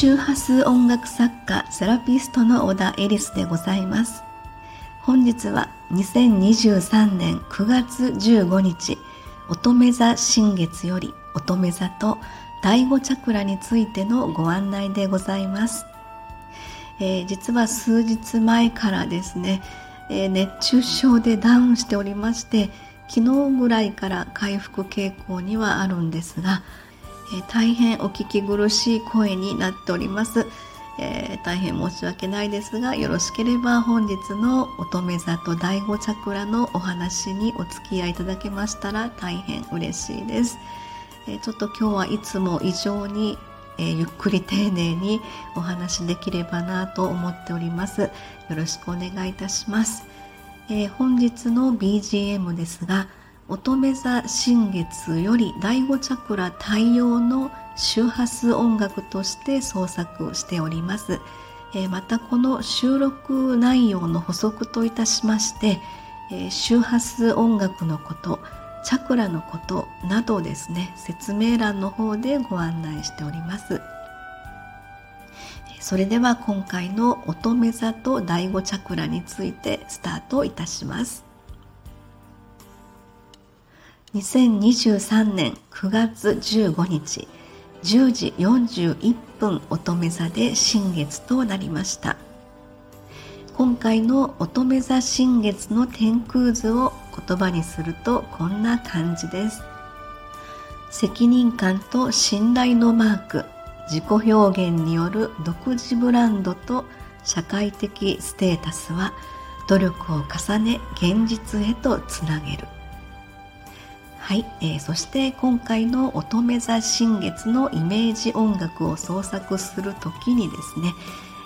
周波数音楽作家セラピストの小田エリスでございます。本日は2023年9月15日乙女座新月より乙女座と第五チャクラについてのご案内でございます、えー、実は数日前からですね、えー、熱中症でダウンしておりまして昨日ぐらいから回復傾向にはあるんですが、えー、大変お聞き苦しい声になっております、えー、大変申し訳ないですがよろしければ本日の乙女座と第五チャクラのお話にお付き合いいただけましたら大変嬉しいです、えー、ちょっと今日はいつも以上に、えゆっくり丁寧にお話できればなと思っております。よろしくお願いいたします、え本日の BGM ですが乙女座新月より第五チャクラ対応の周波数音楽として創作しております、えー、またこの収録内容の補足といたしまして、えー、周波数音楽のことチャクラのことなどですね説明欄の方でご案内しております。それでは今回の乙女座と第五チャクラについてスタートいたします。2023年9月15日10時41分乙女座で新月となりました。今回の乙女座新月の天空図を言葉にするとこんな感じです。責任感と信頼のマーク自己表現による独自ブランドと社会的ステータスは努力を重ね現実へとつなげる。はい、えー、そして今回の乙女座新月のイメージ音楽を創作する時にですね、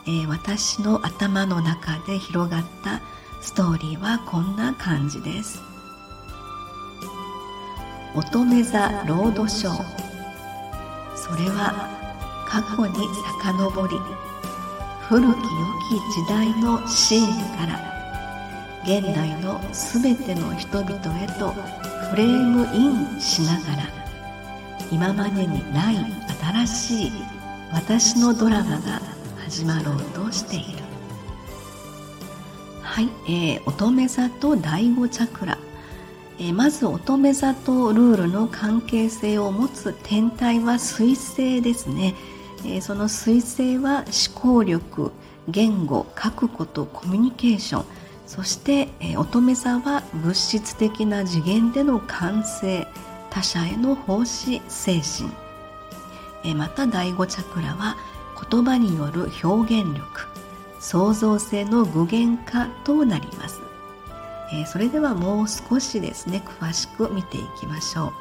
えー、私の頭の中で広がったストーリーはこんな感じです。乙女座ロードショー。それは過去に遡り古き良き時代のシーンから現代の全ての人々へとフレームインしながら今までにない新しい私のドラマが始まろうとしている。はい、えー、乙女座と第五チャクラ、えー、まず乙女座とルールの関係性を持つ天体は水星ですね、えー、その水星は思考力言語書くことコミュニケーション。そして、え乙女座は物質的な次元での感性他者への奉仕精神、えまた第五チャクラは言葉による表現力。創造性の具現化となります、えそれではもう少しですね詳しく見ていきましょう。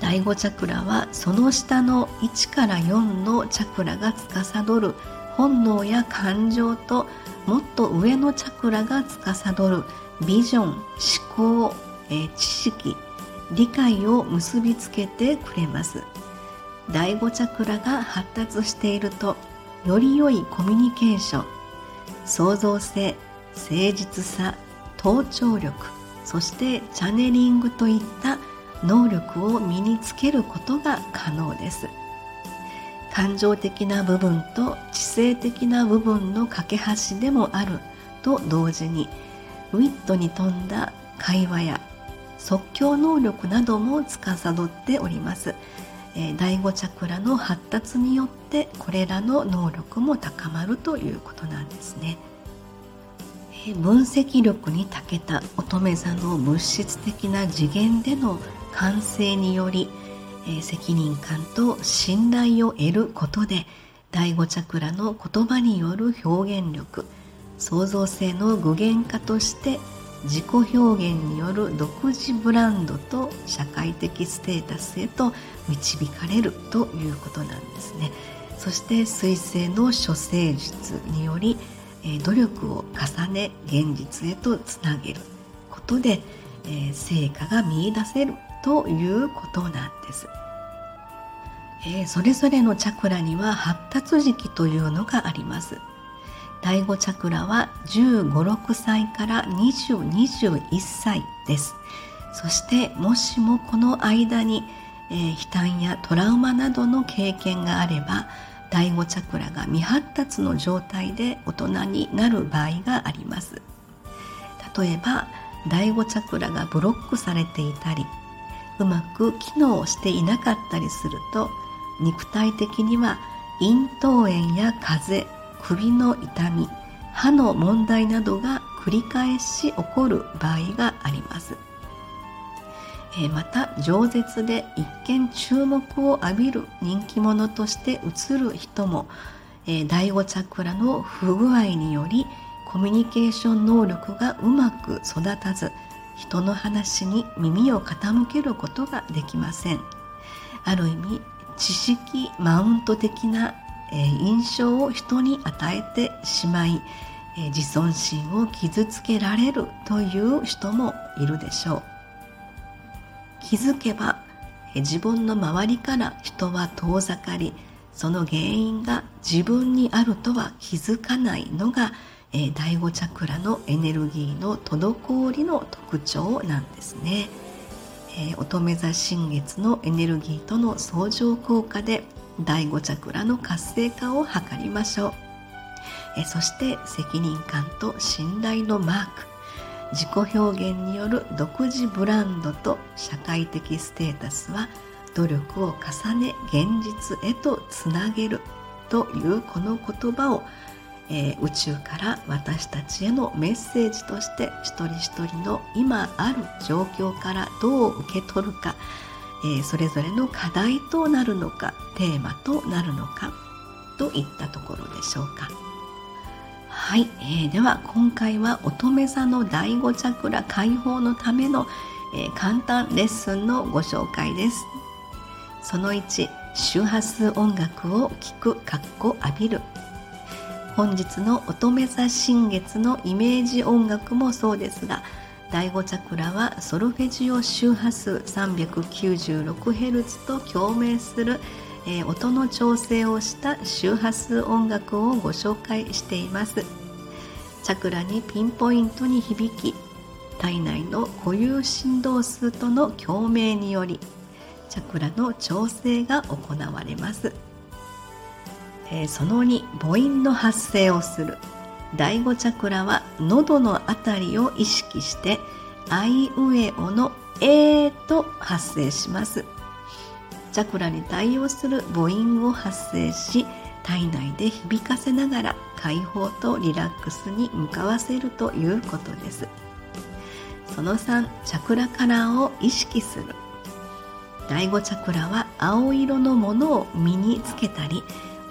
第五チャクラはその下の1から4のチャクラが司る本能や感情ともっと上のチャクラが司るビジョン思考、えー、知識理解を結びつけてくれます。第5チャクラが発達しているとより良いコミュニケーション創造性誠実さ頭頂力そしてチャネリングといった能力を身につけることが可能です。感情的な部分と知性的な部分の架け橋でもあると同時にウィットに富んだ会話や即興能力なども司っております、えー、第5チャクラの発達によってこれらの能力も高まるということなんですね、えー、分析力に長けた乙女座の物質的な次元での完成によりえ責任感と信頼を得ることで第五チャクラの言葉による表現力創造性の具現化として自己表現による独自ブランドと社会的ステータスへと導かれるということなんですね。そして水星の処世術により努力を重ね現実へとつなげることで成果が見いだせるということなんです、えー、それぞれのチャクラには発達時期というのがあります。第5チャクラは1 5 6歳から2021歳です。そしてもしもこの間に、えー、悲嘆やトラウマなどの経験があれば第5チャクラが未発達の状態で大人になる場合があります。例えば第5チャクラがブロックされていたりうまく機能していなかったりすると肉体的には咽頭炎や風邪首の痛み歯の問題などが繰り返し起こる場合があります、えまた饒舌で一見注目を浴びる人気者として映る人も、え第5チャクラの不具合によりコミュニケーション能力がうまく育たず人の話に耳を傾けることができません。ある意味知識マウント的な、え印象を人に与えてしまい、え自尊心を傷つけられるという人もいるでしょう。気づけば、え自分の周りから人は遠ざかりその原因が自分にあるとは気づかないのが、え第5チャクラのエネルギーの滞りの特徴なんですね。えー、乙女座新月のエネルギーとの相乗効果で第5チャクラの活性化を図りましょう、えー、そして責任感と信頼のマーク自己表現による独自ブランドと社会的ステータスは努力を重ね現実へとつなげるというこの言葉をえー、宇宙から私たちへのメッセージとして一人一人の今ある状況からどう受け取るか、えー、それぞれの課題となるのかテーマとなるのかといったところでしょうか。はい、えー、では今回は乙女座の第5チャクラ解放のための、えー、簡単レッスンのご紹介です。その1周波数音楽を聴くかっこ浴びる本日の乙女座新月のイメージ音楽もそうですが第5チャクラはソルフェジオ周波数 396Hz と共鳴する、えー、音の調整をした周波数音楽をご紹介しています。チャクラにピンポイントに響き体内の固有振動数との共鳴によりチャクラの調整が行われます。えー、その2母音の発声をする。第5チャクラは喉のあたりを意識してあいうえおの「えー」と発声します。チャクラに対応する母音を発声し体内で響かせながら解放とリラックスに向かわせるということです。その3チャクラカラーを意識する。第5チャクラは青色のものを身につけたり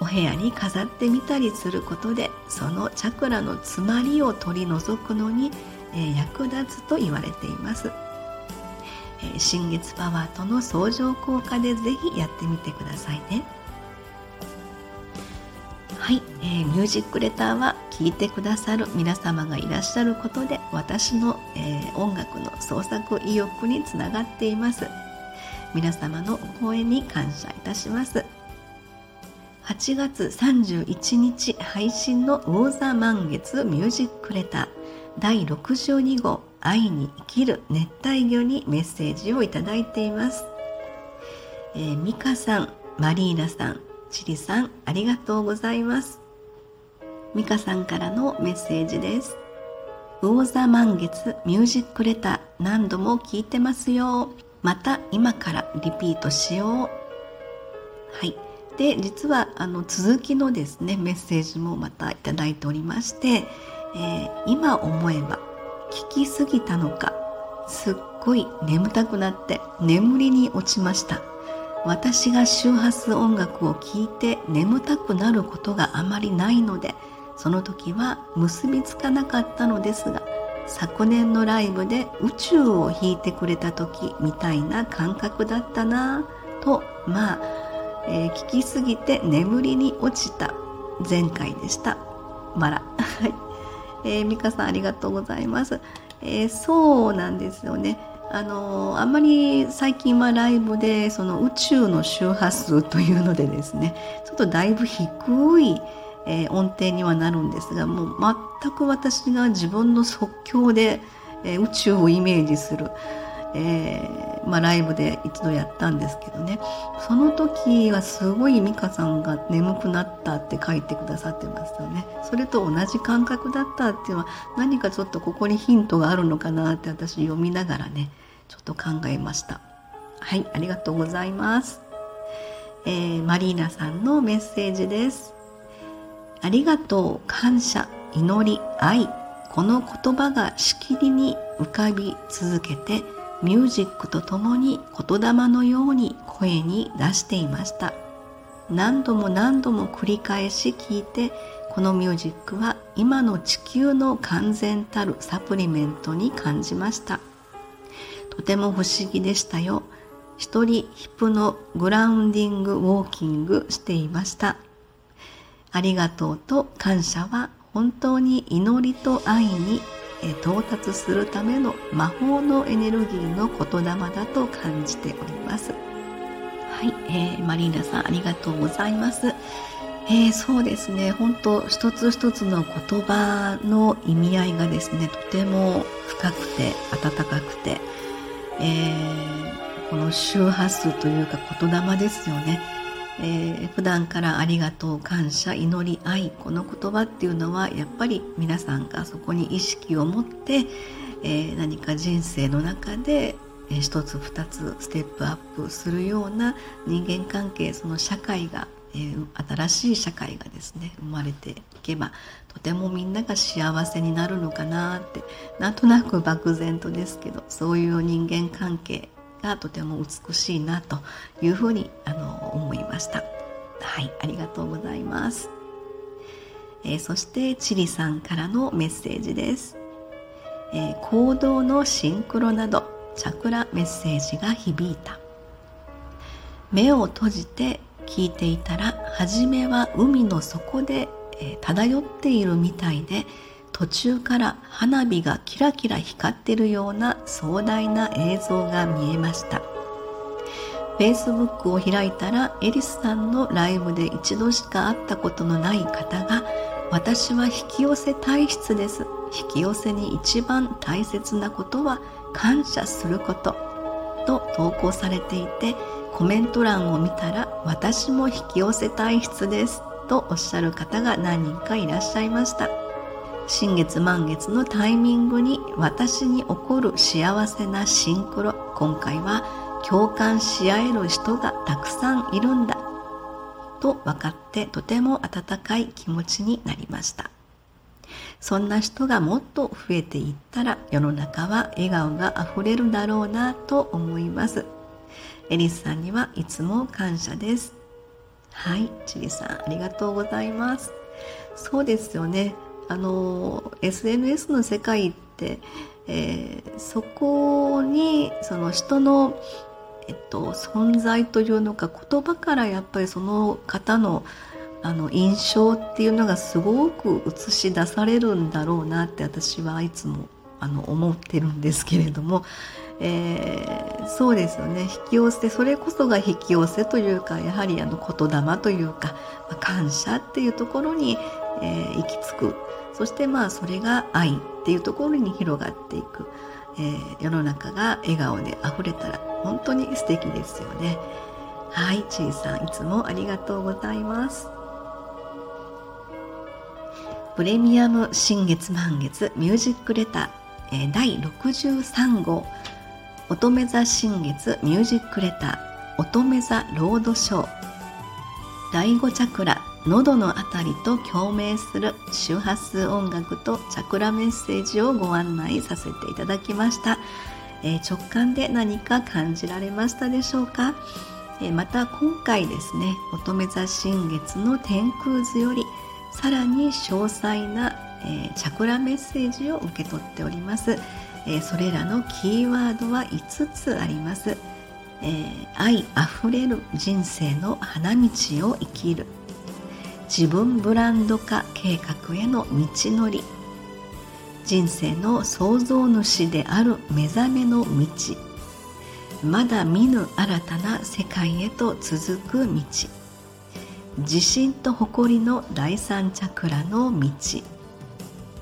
お部屋に飾ってみたりすることでそのチャクラの詰まりを取り除くのに、えー、役立つと言われています、えー、新月パワーとの相乗効果でぜひやってみてくださいね。はい、えー、ミュージックレターは聴いてくださる皆様がいらっしゃることで私の、えー、音楽の創作意欲につながっています。皆様のお声に感謝いたします。8月31日配信の魚座満月ミュージックレター第62号愛に生きる熱帯魚にメッセージをいただいています。えー、ミカさん、マリーナさん、チリさん、ありがとうございます。ミカさんからのメッセージです。魚座満月ミュージックレター何度も聞いてますよ。また今からリピートしよう。はい。で実はあの続きのですねメッセージもまたいいておりまして、えー、今思えば聞きすぎたのかすっごい眠たくなって眠りに落ちました。私が周波数音楽を聴いて眠たくなることがあまりないのでその時は結びつかなかったのですが昨年のライブで宇宙を弾いてくれた時みたいな感覚だったなぁとまあえー、聞きすぎて眠りに落ちた前回でした。まら。はい。えー、さんありがとうございます。えー、そうなんですよね。あのー、あんまり最近はライブでその宇宙の周波数というのでですねちょっとだいぶ低い、えー、音程にはなるんですがもう全く私が自分の即興で、えー、宇宙をイメージするえー、まあ、ライブで一度やったんですけどね。その時はすごい美香さんが眠くなったって書いてくださってましたね。それと同じ感覚だったっていうのは何かちょっとここにヒントがあるのかなって私読みながらねちょっと考えました。はいありがとうございます、えー、マリーナさんのメッセージです。ありがとう感謝祈り愛。この言葉がしきりに浮かび続けてミュージックとともに言霊のように声に出していました。何度も何度も繰り返し聞いてこのミュージックは今の地球の完全たるサプリメントに感じました。とても不思議でしたよ。一人ヒプのグラウンディングウォーキングしていました。ありがとうと感謝は本当に祈りと愛に到達するための魔法のエネルギーの言霊だと感じております。はい、えー、マリーナさんありがとうございます。えー、そうですね、本当一つ一つの言葉の意味合いがですね、とても深くて温かくて、えー、この周波数というか言霊ですよね。えー、普段からありがとう感謝祈り愛この言葉っていうのはやっぱり皆さんがそこに意識を持って、えー、何か人生の中で、一つ二つステップアップするような人間関係その社会が、えー、新しい社会がですね生まれていけばとてもみんなが幸せになるのかなってなんとなく漠然とですけどそういう人間関係がとても美しいなというふうにあの思いました。はい、ありがとうございます。えー、そしてチリさんからのメッセージです。えー、行動のシンクロなどチャクラメッセージが響いた。目を閉じて聞いていたら初めは海の底で、えー、漂っているみたいで途中から花火がキラキラ光ってるような壮大な映像が見えました。Facebook を開いたらエリスさんのライブで一度しか会ったことのない方が私は引き寄せ体質です。引き寄せに一番大切なことは感謝すること。と投稿されていてコメント欄を見たら私も引き寄せ体質です。とおっしゃる方が何人かいらっしゃいました。新月満月のタイミングに私に起こる幸せなシンクロ。今回は共感し合える人がたくさんいるんだ。と分かってとても温かい気持ちになりました。そんな人がもっと増えていったら世の中は笑顔があふれるだろうなと思います。エリスさんにはいつも感謝です。はいチリさんありがとうございます。そうですよね。あの SNS の世界って、えー、そこにその人の、えっと、存在というのか言葉からやっぱりその方のあの印象っていうのがすごく映し出されるんだろうなって私はいつもあの思ってるんですけれども、えー、そうですよね。引き寄せそれこそが引き寄せというかやはりあの言霊というか、まあ、感謝っていうところに、えー、行き着く。そしてまあそれが愛っていうところに広がっていく、えー、世の中が笑顔で溢れたら本当に素敵ですよね。はいちいさんいつもありがとうございます。プレミアム新月満月ミュージックレター、えー、第63号乙女座新月ミュージックレター乙女座ロードショー第5チャクラ喉のあたりと共鳴する周波数音楽とチャクラメッセージをご案内させていただきました、えー、直感で何か感じられましたでしょうか、えー、また今回ですね乙女座新月の天空図よりさらに詳細な、えー、チャクラメッセージを受け取っております、えそれらのキーワードは5つあります。え、愛あふれる人生の花道を生きる。自分ブランド化計画への道のり。人生の創造主である目覚めの道。まだ見ぬ新たな世界へと続く道。自信と誇りの第三チャクラの道。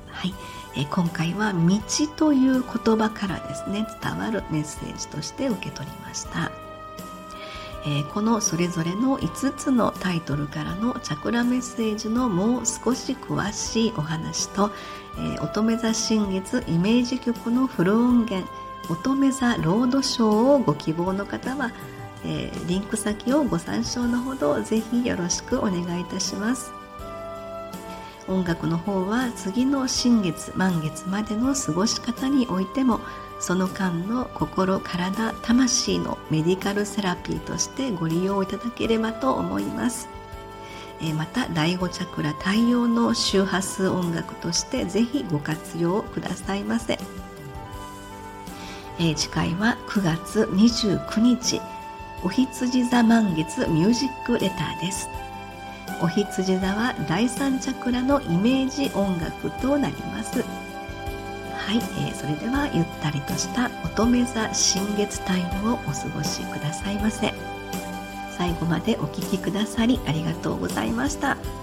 はい、え今回は「道」という言葉からですね伝わるメッセージとして受け取りました。えこのそれぞれの5つのタイトルからのチャクラメッセージのもう少し詳しいお話と、え乙女座新月イメージ曲のフル音源乙女座ロードショーをご希望の方は、えリンク先をご参照のほどぜひよろしくお願いいたします。音楽の方は次の新月満月までの過ごし方においてもその間の心体魂のメディカルセラピーとしてご利用いただければと思います。また第5チャクラ対応の周波数音楽としてぜひご活用くださいませ。次回は9月29日お羊座満月ミュージックレターです。お羊座は第3チャクラのイメージ音楽となります。はい、えー、それではゆったりとした乙女座新月タイムをお過ごしくださいませ最後までお聴きくださりありがとうございました。